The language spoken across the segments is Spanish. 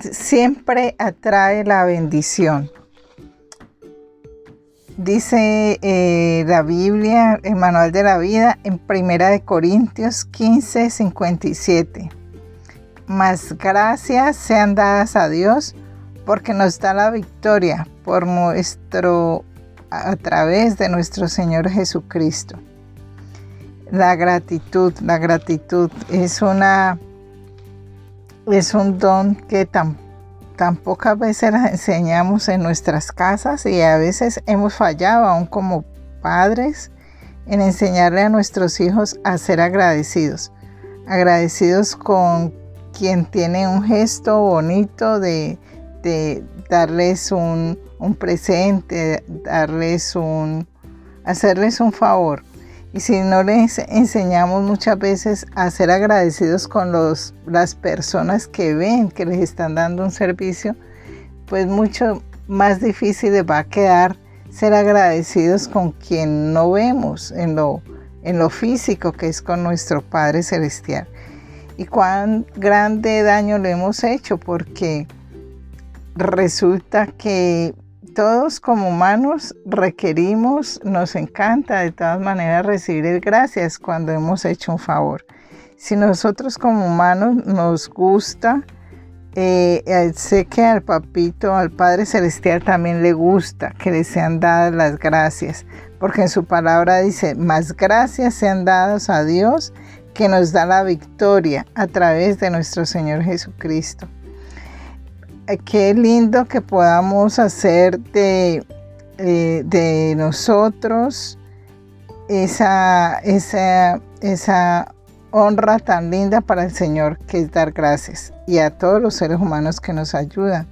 siempre atrae la bendición. Dice eh, la Biblia, el manual de la vida, en Primera de Corintios 15, 57. Más gracias sean dadas a Dios porque nos da la victoria por nuestro a través de nuestro Señor Jesucristo. La gratitud, la gratitud es una es un don que tan, tan pocas veces enseñamos en nuestras casas y a veces hemos fallado aún como padres en enseñarle a nuestros hijos a ser agradecidos. Agradecidos con quien tiene un gesto bonito de, de darles un, un presente, darles un, hacerles un favor. Y si no les enseñamos muchas veces a ser agradecidos con los, las personas que ven que les están dando un servicio, pues mucho más difícil les va a quedar ser agradecidos con quien no vemos en lo, en lo físico, que es con nuestro Padre Celestial. Y cuán grande daño le hemos hecho, porque resulta que todos como humanos requerimos, nos encanta de todas maneras recibir gracias cuando hemos hecho un favor. Si nosotros como humanos nos gusta, eh, sé que al papito, al Padre Celestial también le gusta que le sean dadas las gracias, porque en su palabra dice, más gracias sean dadas a Dios que nos da la victoria a través de nuestro Señor Jesucristo qué lindo que podamos hacer de, eh, de nosotros esa, esa, esa honra tan linda para el Señor que es dar gracias y a todos los seres humanos que nos ayudan.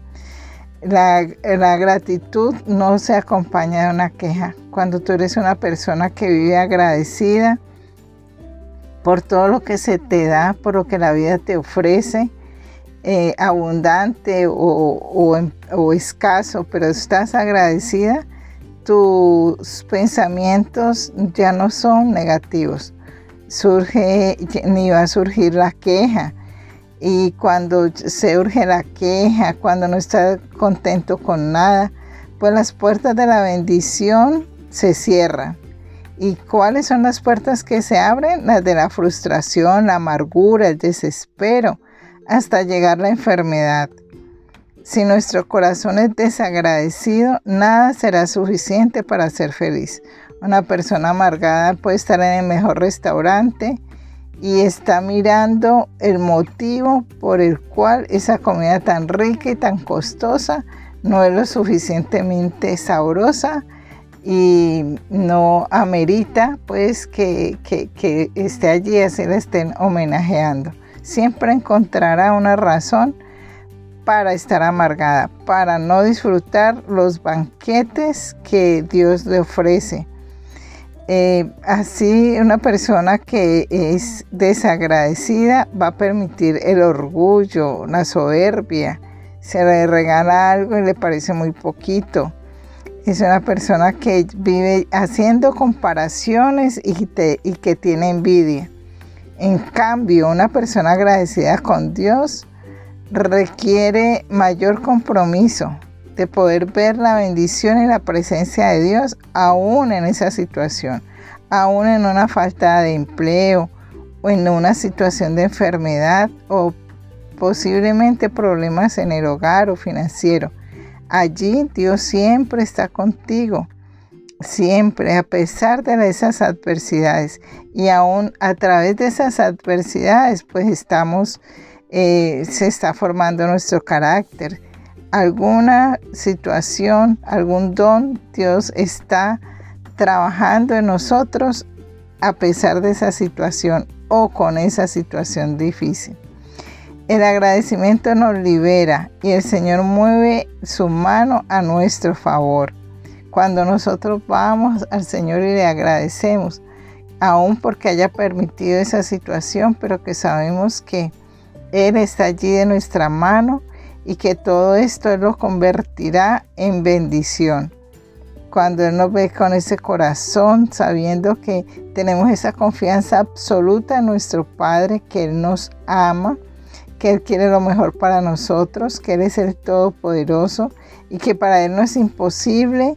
La, la, gratitud no se acompaña de una queja. Cuando tú eres una persona que vive agradecida por todo lo que se te da, por lo que la vida te ofrece, eh, abundante o, escaso, pero estás agradecida, tus pensamientos ya no son negativos. Surge, ni va a surgir la queja. Y cuando se urge la queja, cuando no está contento con nada, pues las puertas de la bendición se cierran. ¿Y cuáles son las puertas que se abren? Las de la frustración, la amargura, el desespero hasta llegar la enfermedad. Si nuestro corazón es desagradecido, nada será suficiente para ser feliz. Una persona amargada puede estar en el mejor restaurante y está mirando el motivo por el cual esa comida tan rica y tan costosa no es lo suficientemente sabrosa y no amerita pues que, esté allí así le estén homenajeando siempre encontrará una razón para estar amargada, para no disfrutar los banquetes que Dios le ofrece. Eh, así una persona que es desagradecida va a permitir el orgullo, la soberbia, se le regala algo y le parece muy poquito. Es una persona que vive haciendo comparaciones y, y que tiene envidia. En cambio, una persona agradecida con Dios requiere mayor compromiso de poder ver la bendición y la presencia de Dios aún en esa situación, aún en una falta de empleo o en una situación de enfermedad o posiblemente problemas en el hogar o financiero. Allí Dios siempre está contigo siempre, a pesar de esas adversidades. Y aún a través de esas adversidades, pues estamos, eh, se está formando nuestro carácter. Alguna situación, algún don, Dios está trabajando en nosotros a pesar de esa situación o con esa situación difícil. El agradecimiento nos libera y el Señor mueve su mano a nuestro favor. Cuando nosotros vamos al Señor y le agradecemos, aún porque haya permitido esa situación, pero que sabemos que Él está allí de nuestra mano y que todo esto Él lo convertirá en bendición. Cuando Él nos ve con ese corazón, sabiendo que tenemos esa confianza absoluta en nuestro Padre, que Él nos ama, que Él quiere lo mejor para nosotros, que Él es el Todopoderoso y que para Él no es imposible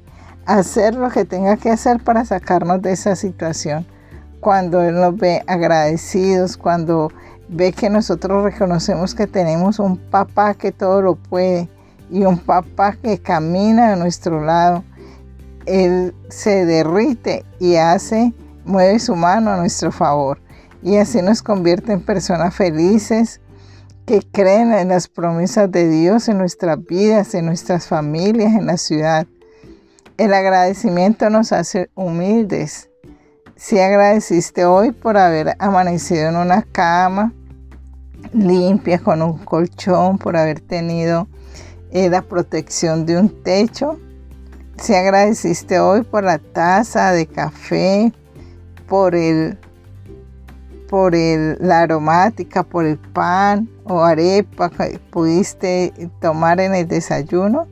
hacer lo que tenga que hacer para sacarnos de esa situación. Cuando Él nos ve agradecidos, cuando ve que nosotros reconocemos que tenemos un papá que todo lo puede y un papá que camina a nuestro lado, Él se derrite y hace, mueve su mano a nuestro favor y así nos convierte en personas felices que creen en las promesas de Dios en nuestras vidas, en nuestras familias, en la ciudad. El agradecimiento nos hace humildes. Si agradeciste hoy por haber amanecido en una cama limpia, con un colchón, por haber tenido eh, la protección de un techo. Si agradeciste hoy por la taza de café, por el por el, la aromática, por el pan o arepa que pudiste tomar en el desayuno.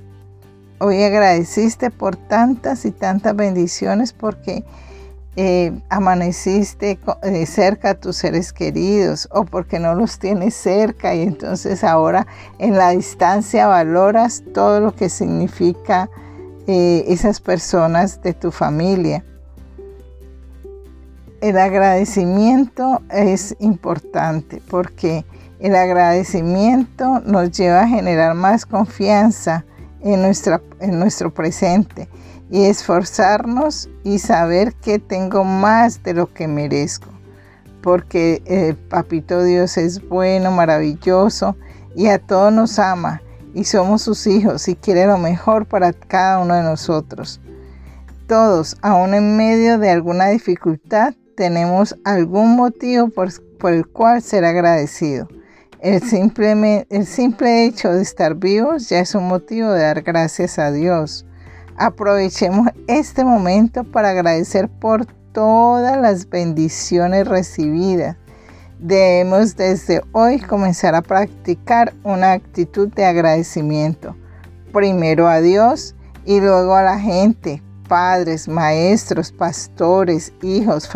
Hoy agradeciste por tantas y tantas bendiciones porque eh, amaneciste eh, cerca a tus seres queridos o porque no los tienes cerca y entonces ahora en la distancia valoras todo lo que significa eh, esas personas de tu familia. El agradecimiento es importante porque el agradecimiento nos lleva a generar más confianza en, nuestra, en nuestro presente y esforzarnos y saber que tengo más de lo que merezco. Porque el Papito Dios es bueno, maravilloso y a todos nos ama y somos sus hijos y quiere lo mejor para cada uno de nosotros. Todos, aún en medio de alguna dificultad, tenemos algún motivo por, el cual ser agradecido. El simple, el simple hecho de estar vivos ya es un motivo de dar gracias a Dios. Aprovechemos este momento para agradecer por todas las bendiciones recibidas. Debemos desde hoy comenzar a practicar una actitud de agradecimiento. Primero a Dios y luego a la gente, padres, maestros, pastores, hijos,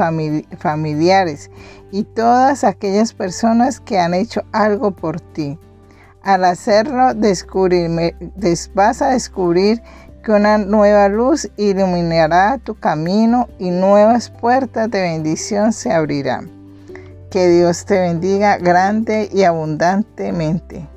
familiares y todas aquellas personas que han hecho algo por ti. Al hacerlo, vas a descubrir que una nueva luz iluminará tu camino y nuevas puertas de bendición se abrirán. Que Dios te bendiga grande y abundantemente.